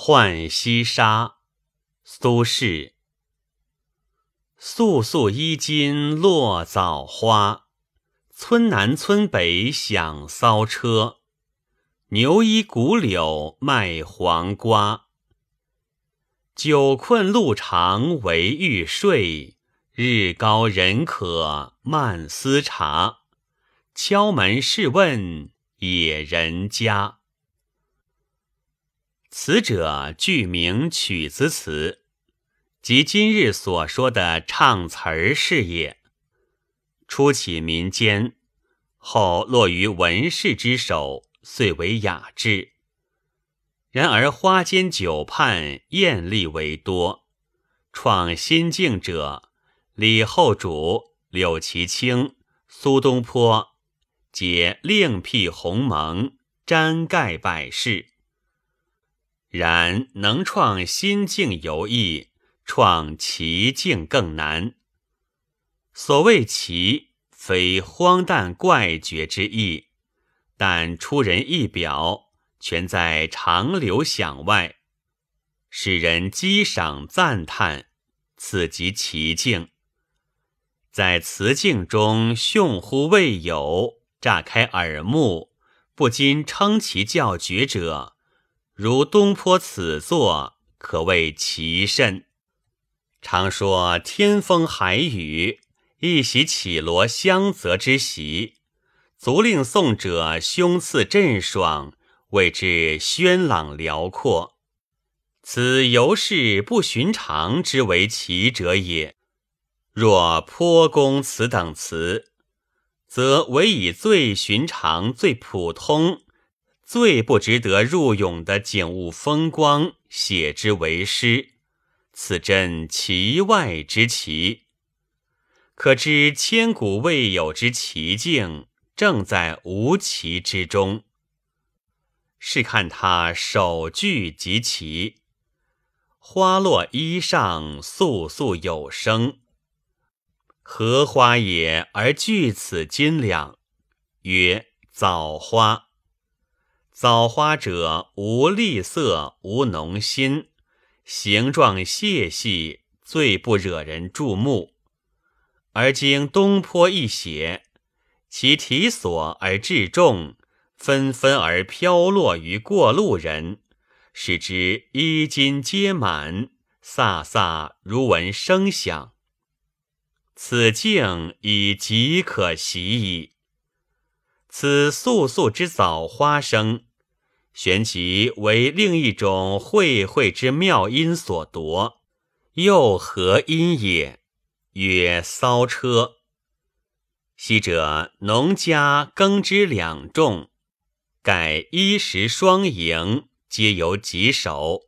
浣溪沙，苏轼。肃肃衣襟落枣花，村南村北响骚车。牛衣古柳卖黄瓜，酒困路长惟欲睡，日高人渴慢思茶。敲门试问野人家。此者具名曲子词，即今日所说的唱词儿是也。初起民间，后落于文士之手，遂为雅致。然而花间酒畔艳丽为多，创新境者李后主、柳其清、苏东坡，皆另辟鸿蒙，沾盖百世。然能创新境犹易，创奇境更难。所谓奇，非荒诞怪绝之意，但出人意表，全在长流响外，使人激赏赞叹，此即奇境。在词境中雄乎未有，乍开耳目，不禁称其叫绝者。如东坡此作，可谓奇甚。常说天风海雨，一袭绮罗香泽之席，足令颂者胸次震爽，谓之轩朗辽阔。此尤是不寻常之为奇者也。若颇公此等词，则唯以最寻常、最普通。最不值得入咏的景物风光，写之为诗，此真奇外之奇。可知千古未有之奇境，正在无奇之中。试看他首句即奇：“花落衣上簌簌有声，何花也而具此斤两？”曰：“枣花。”枣花者，无丽色，无浓心，形状细细，最不惹人注目。而经东坡一写，其体所而质重，纷纷而飘落于过路人，使之衣襟皆满，飒飒如闻声响。此境已极可喜矣。此簌簌之枣花声。旋即为另一种会会之妙音所夺，又何音也？曰骚车。昔者农家耕织两种，盖衣食双赢，皆由己手；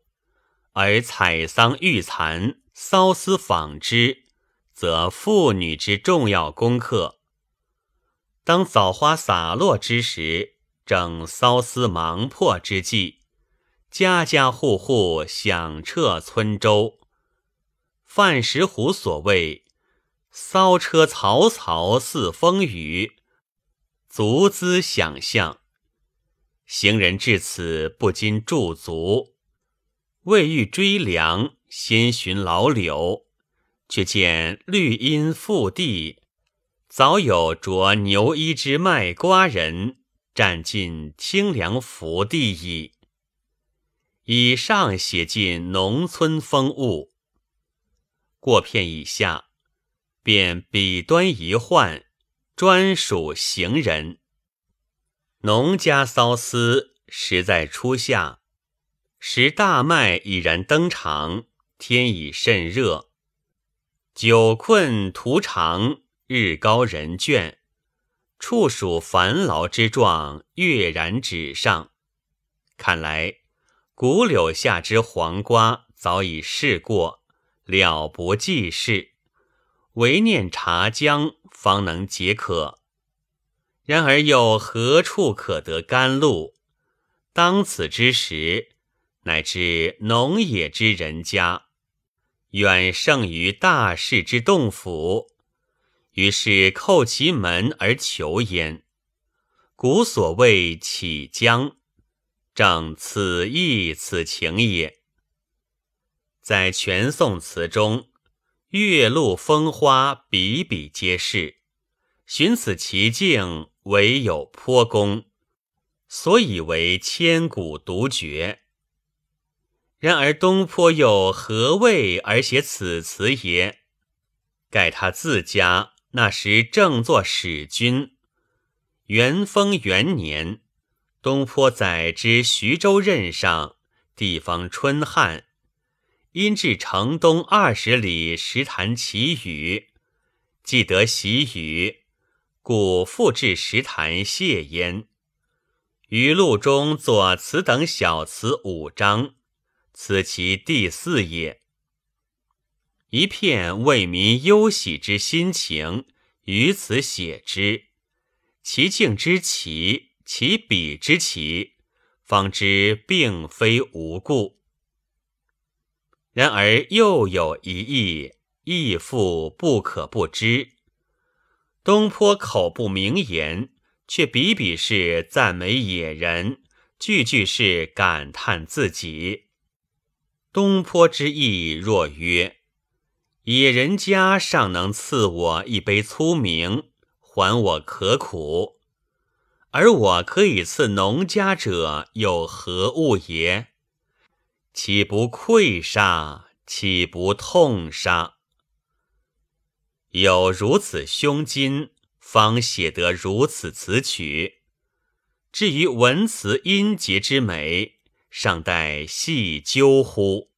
而采桑育蚕、缫丝纺织，则妇女之重要功课。当枣花洒落之时。正骚丝忙迫之际，家家户户响彻村周。范石湖所谓“骚车嘈嘈似风雨”，足资想象。行人至此不禁驻足，未欲追凉，先寻老柳，却见绿荫覆地，早有着牛衣之卖瓜人。占尽清凉福地矣。以上写尽农村风物。过片以下，便笔端一换，专属行人。农家骚丝实在初夏，时大麦已然登场，天已甚热，久困途长，日高人倦。处暑烦劳之状跃然纸上，看来古柳下之黄瓜早已试过，了不济事，唯念茶浆方能解渴。然而又何处可得甘露？当此之时，乃至农野之人家，远胜于大士之洞府。于是叩其门而求焉。古所谓起将，正此意此情也。在全宋词中，月露风花比比皆是，寻此奇境，唯有颇公，所以为千古独绝。然而东坡又何为而写此词也？盖他自家那时正作使君，元丰元年，东坡在知徐州任上，地方春旱，因至城东二十里石潭祈雨，既得喜雨，故复至石潭谢焉。于录中作此等小词五章。此其第四也，一片为民忧喜之心情，于此写之。其境之奇，其笔之奇，方知并非无故。然而又有一意，亦复不可不知。东坡口不名言，却笔笔是赞美野人，句句是感叹自己。东坡之意若曰：“野人家尚能赐我一杯粗茗，还我可苦；而我可以赐农家者，有何物也？岂不愧杀？岂不痛杀？有如此胸襟，方写得如此词曲。至于文辞音节之美。”尚待细究乎？